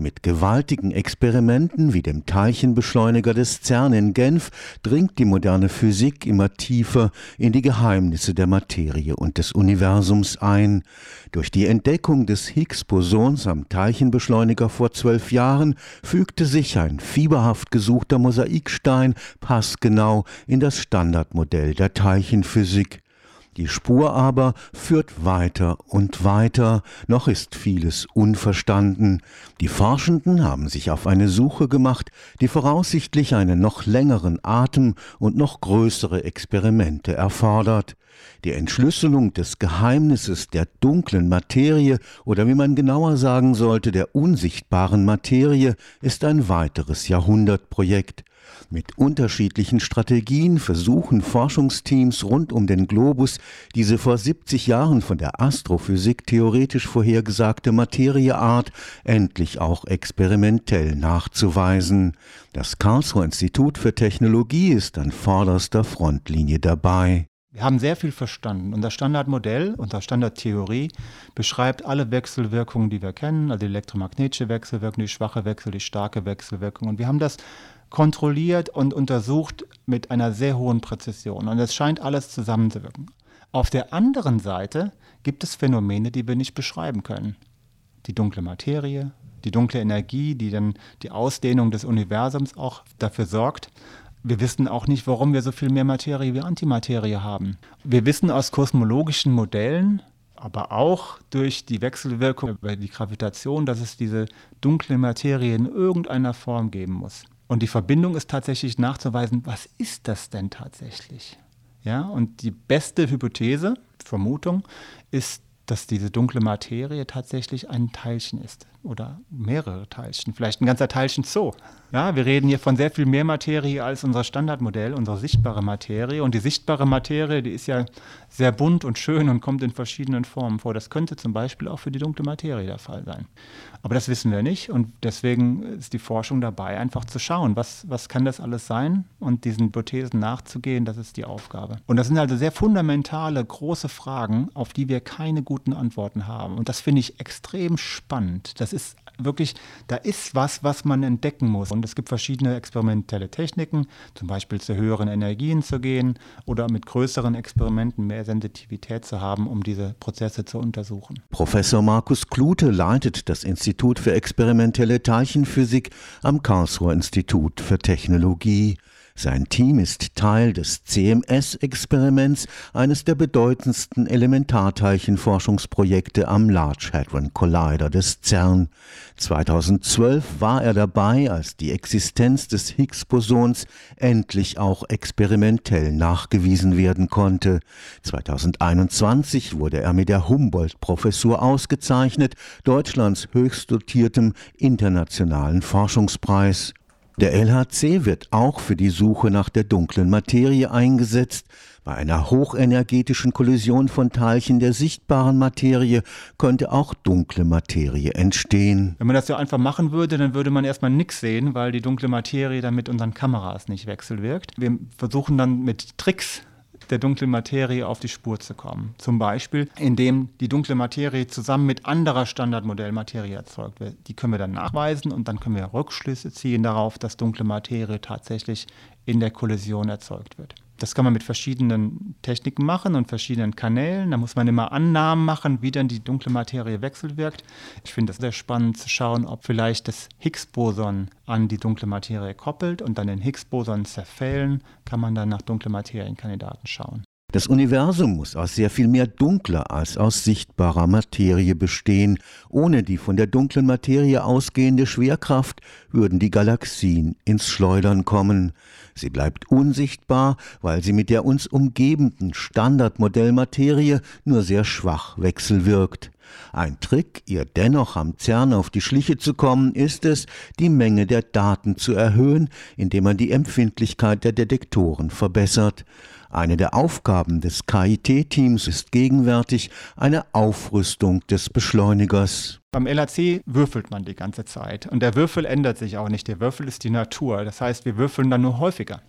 Mit gewaltigen Experimenten wie dem Teilchenbeschleuniger des CERN in Genf dringt die moderne Physik immer tiefer in die Geheimnisse der Materie und des Universums ein. Durch die Entdeckung des Higgs-Bosons am Teilchenbeschleuniger vor zwölf Jahren fügte sich ein fieberhaft gesuchter Mosaikstein passgenau in das Standardmodell der Teilchenphysik. Die Spur aber führt weiter und weiter, noch ist vieles unverstanden. Die Forschenden haben sich auf eine Suche gemacht, die voraussichtlich einen noch längeren Atem und noch größere Experimente erfordert. Die Entschlüsselung des Geheimnisses der dunklen Materie oder wie man genauer sagen sollte, der unsichtbaren Materie ist ein weiteres Jahrhundertprojekt. Mit unterschiedlichen Strategien versuchen Forschungsteams rund um den Globus, diese vor 70 Jahren von der Astrophysik theoretisch vorhergesagte Materieart endlich auch experimentell nachzuweisen. Das Karlsruher Institut für Technologie ist an vorderster Frontlinie dabei. Wir haben sehr viel verstanden. Unser Standardmodell, unsere Standardtheorie beschreibt alle Wechselwirkungen, die wir kennen, also die elektromagnetische Wechselwirkung, die schwache Wechsel, die starke Wechselwirkung. Und wir haben das kontrolliert und untersucht mit einer sehr hohen Präzision. Und es scheint alles zusammenzuwirken. Auf der anderen Seite gibt es Phänomene, die wir nicht beschreiben können. Die dunkle Materie, die dunkle Energie, die dann die Ausdehnung des Universums auch dafür sorgt. Wir wissen auch nicht, warum wir so viel mehr Materie wie Antimaterie haben. Wir wissen aus kosmologischen Modellen, aber auch durch die Wechselwirkung über die Gravitation, dass es diese dunkle Materie in irgendeiner Form geben muss. Und die Verbindung ist tatsächlich nachzuweisen, was ist das denn tatsächlich? Ja, und die beste Hypothese, Vermutung, ist, dass diese dunkle Materie tatsächlich ein Teilchen ist oder mehrere Teilchen, vielleicht ein ganzer Teilchen Zoo. Ja, wir reden hier von sehr viel mehr Materie als unser Standardmodell, unsere sichtbare Materie. Und die sichtbare Materie, die ist ja sehr bunt und schön und kommt in verschiedenen Formen vor. Das könnte zum Beispiel auch für die dunkle Materie der Fall sein. Aber das wissen wir nicht und deswegen ist die Forschung dabei, einfach zu schauen, was, was kann das alles sein und diesen Hypothesen nachzugehen, das ist die Aufgabe. Und das sind also sehr fundamentale, große Fragen, auf die wir keine guten Antworten haben. Und das finde ich extrem spannend. Das ist wirklich, da ist was, was man entdecken muss. Es gibt verschiedene experimentelle Techniken, zum Beispiel zu höheren Energien zu gehen oder mit größeren Experimenten mehr Sensitivität zu haben, um diese Prozesse zu untersuchen. Professor Markus Klute leitet das Institut für experimentelle Teilchenphysik am Karlsruher Institut für Technologie. Sein Team ist Teil des CMS-Experiments, eines der bedeutendsten Elementarteilchenforschungsprojekte am Large Hadron Collider des CERN. 2012 war er dabei, als die Existenz des Higgs-Bosons endlich auch experimentell nachgewiesen werden konnte. 2021 wurde er mit der Humboldt-Professur ausgezeichnet, Deutschlands höchst dotiertem internationalen Forschungspreis. Der LHC wird auch für die Suche nach der dunklen Materie eingesetzt. Bei einer hochenergetischen Kollision von Teilchen der sichtbaren Materie könnte auch dunkle Materie entstehen. Wenn man das so einfach machen würde, dann würde man erstmal nichts sehen, weil die dunkle Materie dann mit unseren Kameras nicht wechselwirkt. Wir versuchen dann mit Tricks der dunklen Materie auf die Spur zu kommen. Zum Beispiel, indem die dunkle Materie zusammen mit anderer Standardmodellmaterie erzeugt wird. Die können wir dann nachweisen und dann können wir Rückschlüsse ziehen darauf, dass dunkle Materie tatsächlich in der Kollision erzeugt wird. Das kann man mit verschiedenen Techniken machen und verschiedenen Kanälen. Da muss man immer Annahmen machen, wie dann die dunkle Materie wechselwirkt. Ich finde es sehr spannend zu schauen, ob vielleicht das Higgs-Boson an die dunkle Materie koppelt und dann den Higgs-Boson zerfällen, kann man dann nach dunkle Materienkandidaten schauen. Das Universum muss aus sehr viel mehr dunkler als aus sichtbarer Materie bestehen. Ohne die von der dunklen Materie ausgehende Schwerkraft würden die Galaxien ins Schleudern kommen. Sie bleibt unsichtbar, weil sie mit der uns umgebenden Standardmodellmaterie nur sehr schwach wechselwirkt. Ein Trick, ihr dennoch am CERN auf die Schliche zu kommen, ist es, die Menge der Daten zu erhöhen, indem man die Empfindlichkeit der Detektoren verbessert. Eine der Aufgaben des KIT-Teams ist gegenwärtig eine Aufrüstung des Beschleunigers. Beim LHC würfelt man die ganze Zeit und der Würfel ändert sich auch nicht. Der Würfel ist die Natur. Das heißt, wir würfeln dann nur häufiger.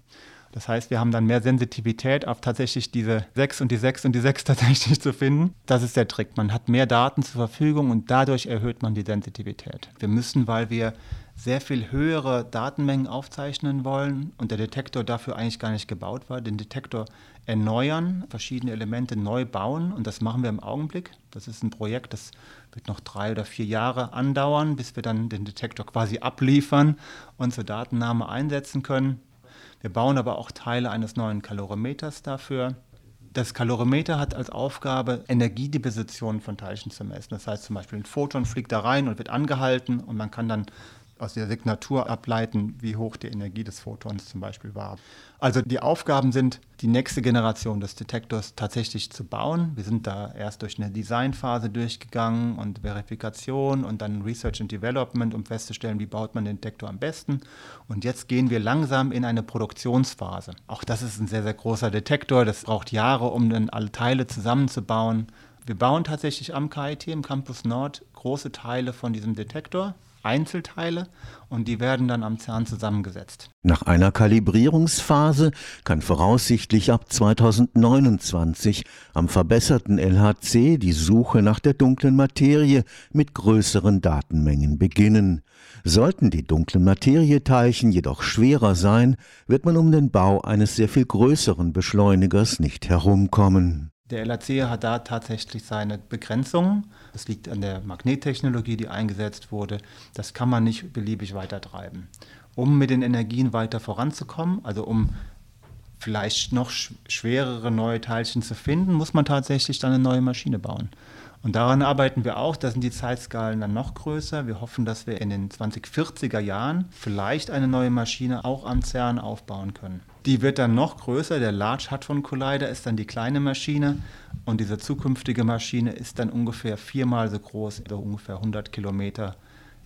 Das heißt, wir haben dann mehr Sensitivität auf tatsächlich diese 6 und die 6 und die 6 tatsächlich zu finden. Das ist der Trick. Man hat mehr Daten zur Verfügung und dadurch erhöht man die Sensitivität. Wir müssen, weil wir sehr viel höhere Datenmengen aufzeichnen wollen und der Detektor dafür eigentlich gar nicht gebaut war, den Detektor erneuern, verschiedene Elemente neu bauen und das machen wir im Augenblick. Das ist ein Projekt, das wird noch drei oder vier Jahre andauern, bis wir dann den Detektor quasi abliefern und zur Datennahme einsetzen können. Wir bauen aber auch Teile eines neuen Kalorimeters dafür. Das Kalorimeter hat als Aufgabe, Energiedisposition von Teilchen zu messen. Das heißt zum Beispiel, ein Photon fliegt da rein und wird angehalten und man kann dann aus der Signatur ableiten, wie hoch die Energie des Photons zum Beispiel war. Also die Aufgaben sind, die nächste Generation des Detektors tatsächlich zu bauen. Wir sind da erst durch eine Designphase durchgegangen und Verifikation und dann Research and Development, um festzustellen, wie baut man den Detektor am besten. Und jetzt gehen wir langsam in eine Produktionsphase. Auch das ist ein sehr, sehr großer Detektor. Das braucht Jahre, um dann alle Teile zusammenzubauen. Wir bauen tatsächlich am KIT im Campus Nord große Teile von diesem Detektor Einzelteile und die werden dann am CERN zusammengesetzt. Nach einer Kalibrierungsphase kann voraussichtlich ab 2029 am verbesserten LHC die Suche nach der dunklen Materie mit größeren Datenmengen beginnen. Sollten die dunklen Materieteilchen jedoch schwerer sein, wird man um den Bau eines sehr viel größeren Beschleunigers nicht herumkommen. Der LHC hat da tatsächlich seine Begrenzungen. Das liegt an der Magnettechnologie, die eingesetzt wurde. Das kann man nicht beliebig weitertreiben. Um mit den Energien weiter voranzukommen, also um vielleicht noch schwerere neue Teilchen zu finden, muss man tatsächlich dann eine neue Maschine bauen. Und daran arbeiten wir auch. Da sind die Zeitskalen dann noch größer. Wir hoffen, dass wir in den 2040er Jahren vielleicht eine neue Maschine auch am CERN aufbauen können. Die wird dann noch größer. Der Large Hadron Collider ist dann die kleine Maschine und diese zukünftige Maschine ist dann ungefähr viermal so groß, also ungefähr 100 Kilometer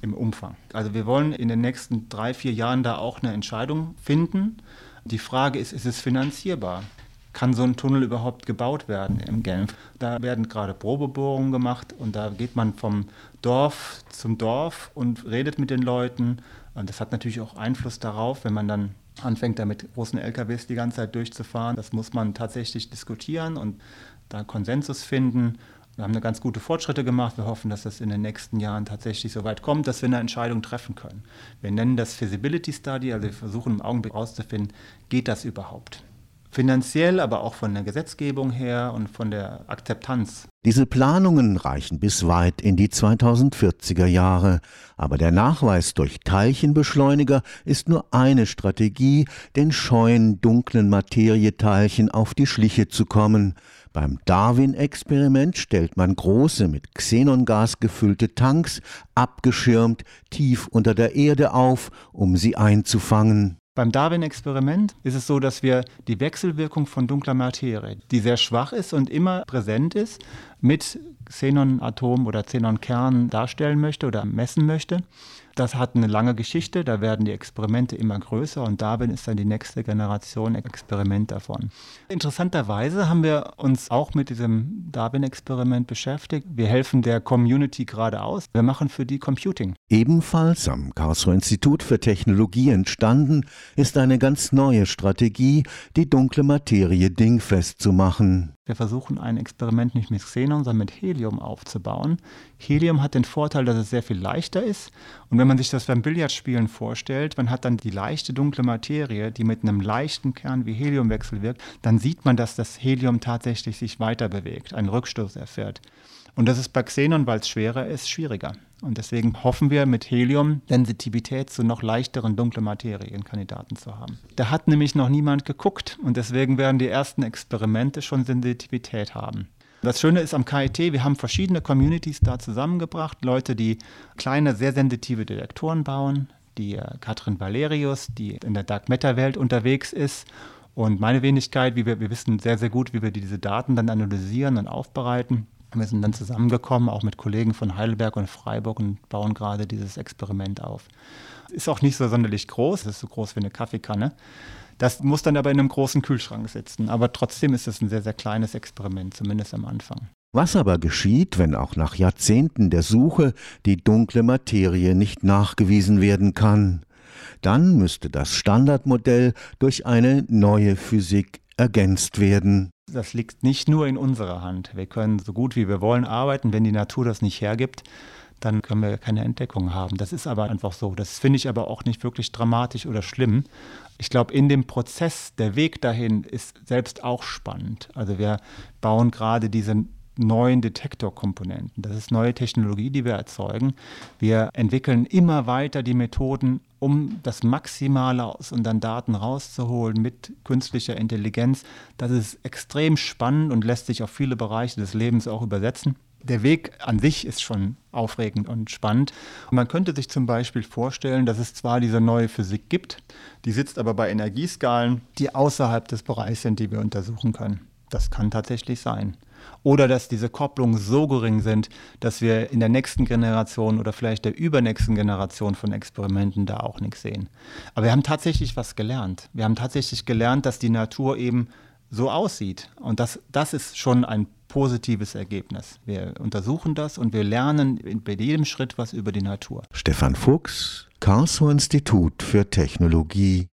im Umfang. Also wir wollen in den nächsten drei, vier Jahren da auch eine Entscheidung finden. Die Frage ist, ist es finanzierbar? Kann so ein Tunnel überhaupt gebaut werden im Genf. Da werden gerade Probebohrungen gemacht und da geht man vom Dorf zum Dorf und redet mit den Leuten. Und das hat natürlich auch Einfluss darauf, wenn man dann anfängt, da mit großen LKWs die ganze Zeit durchzufahren. Das muss man tatsächlich diskutieren und da Konsensus finden. Wir haben eine ganz gute Fortschritte gemacht. Wir hoffen, dass das in den nächsten Jahren tatsächlich so weit kommt, dass wir eine Entscheidung treffen können. Wir nennen das Feasibility Study, also wir versuchen im Augenblick herauszufinden, geht das überhaupt? Finanziell, aber auch von der Gesetzgebung her und von der Akzeptanz. Diese Planungen reichen bis weit in die 2040er Jahre, aber der Nachweis durch Teilchenbeschleuniger ist nur eine Strategie, den scheuen dunklen Materieteilchen auf die Schliche zu kommen. Beim Darwin-Experiment stellt man große mit Xenongas gefüllte Tanks abgeschirmt tief unter der Erde auf, um sie einzufangen. Beim Darwin-Experiment ist es so, dass wir die Wechselwirkung von dunkler Materie, die sehr schwach ist und immer präsent ist, mit Xenon-Atomen oder Xenon-Kernen darstellen möchte oder messen möchte. Das hat eine lange Geschichte, da werden die Experimente immer größer und Darwin ist dann die nächste Generation Experiment davon. Interessanterweise haben wir uns auch mit diesem Darwin-Experiment beschäftigt. Wir helfen der Community gerade aus. Wir machen für die Computing. Ebenfalls am Karlsruher Institut für Technologie entstanden ist eine ganz neue Strategie, die dunkle Materie dingfest zu machen. Wir versuchen ein Experiment nicht mit Xenon, sondern mit Helium aufzubauen. Helium hat den Vorteil, dass es sehr viel leichter ist. Und wenn man sich das beim Billardspielen vorstellt, man hat dann die leichte dunkle Materie, die mit einem leichten Kern wie Helium wechselwirkt, dann sieht man, dass das Helium tatsächlich sich weiter bewegt, einen Rückstoß erfährt. Und das ist bei Xenon, weil es schwerer ist, schwieriger. Und deswegen hoffen wir mit Helium Sensitivität zu noch leichteren dunklen Materienkandidaten zu haben. Da hat nämlich noch niemand geguckt und deswegen werden die ersten Experimente schon Sensitivität haben. Das Schöne ist am KIT, wir haben verschiedene Communities da zusammengebracht, Leute, die kleine, sehr sensitive Detektoren bauen, die äh, Katrin Valerius, die in der Dark Matter Welt unterwegs ist und meine Wenigkeit, wie wir, wir wissen sehr, sehr gut, wie wir diese Daten dann analysieren und aufbereiten. Wir sind dann zusammengekommen, auch mit Kollegen von Heidelberg und Freiburg und bauen gerade dieses Experiment auf. Ist auch nicht so sonderlich groß, ist so groß wie eine Kaffeekanne. Das muss dann aber in einem großen Kühlschrank sitzen. Aber trotzdem ist es ein sehr, sehr kleines Experiment, zumindest am Anfang. Was aber geschieht, wenn auch nach Jahrzehnten der Suche die dunkle Materie nicht nachgewiesen werden kann? Dann müsste das Standardmodell durch eine neue Physik ergänzt werden. Das liegt nicht nur in unserer Hand. Wir können so gut wie wir wollen arbeiten. Wenn die Natur das nicht hergibt, dann können wir keine Entdeckung haben. Das ist aber einfach so. Das finde ich aber auch nicht wirklich dramatisch oder schlimm. Ich glaube, in dem Prozess, der Weg dahin ist selbst auch spannend. Also wir bauen gerade diese neuen Detektorkomponenten. Das ist neue Technologie, die wir erzeugen. Wir entwickeln immer weiter die Methoden, um das Maximale aus unseren Daten rauszuholen mit künstlicher Intelligenz. Das ist extrem spannend und lässt sich auf viele Bereiche des Lebens auch übersetzen. Der Weg an sich ist schon aufregend und spannend. Und man könnte sich zum Beispiel vorstellen, dass es zwar diese neue Physik gibt, die sitzt aber bei Energieskalen, die außerhalb des Bereichs sind, die wir untersuchen können. Das kann tatsächlich sein. Oder dass diese Kopplungen so gering sind, dass wir in der nächsten Generation oder vielleicht der übernächsten Generation von Experimenten da auch nichts sehen. Aber wir haben tatsächlich was gelernt. Wir haben tatsächlich gelernt, dass die Natur eben so aussieht. Und das, das ist schon ein positives Ergebnis. Wir untersuchen das und wir lernen bei jedem Schritt was über die Natur. Stefan Fuchs, Karlsruher Institut für Technologie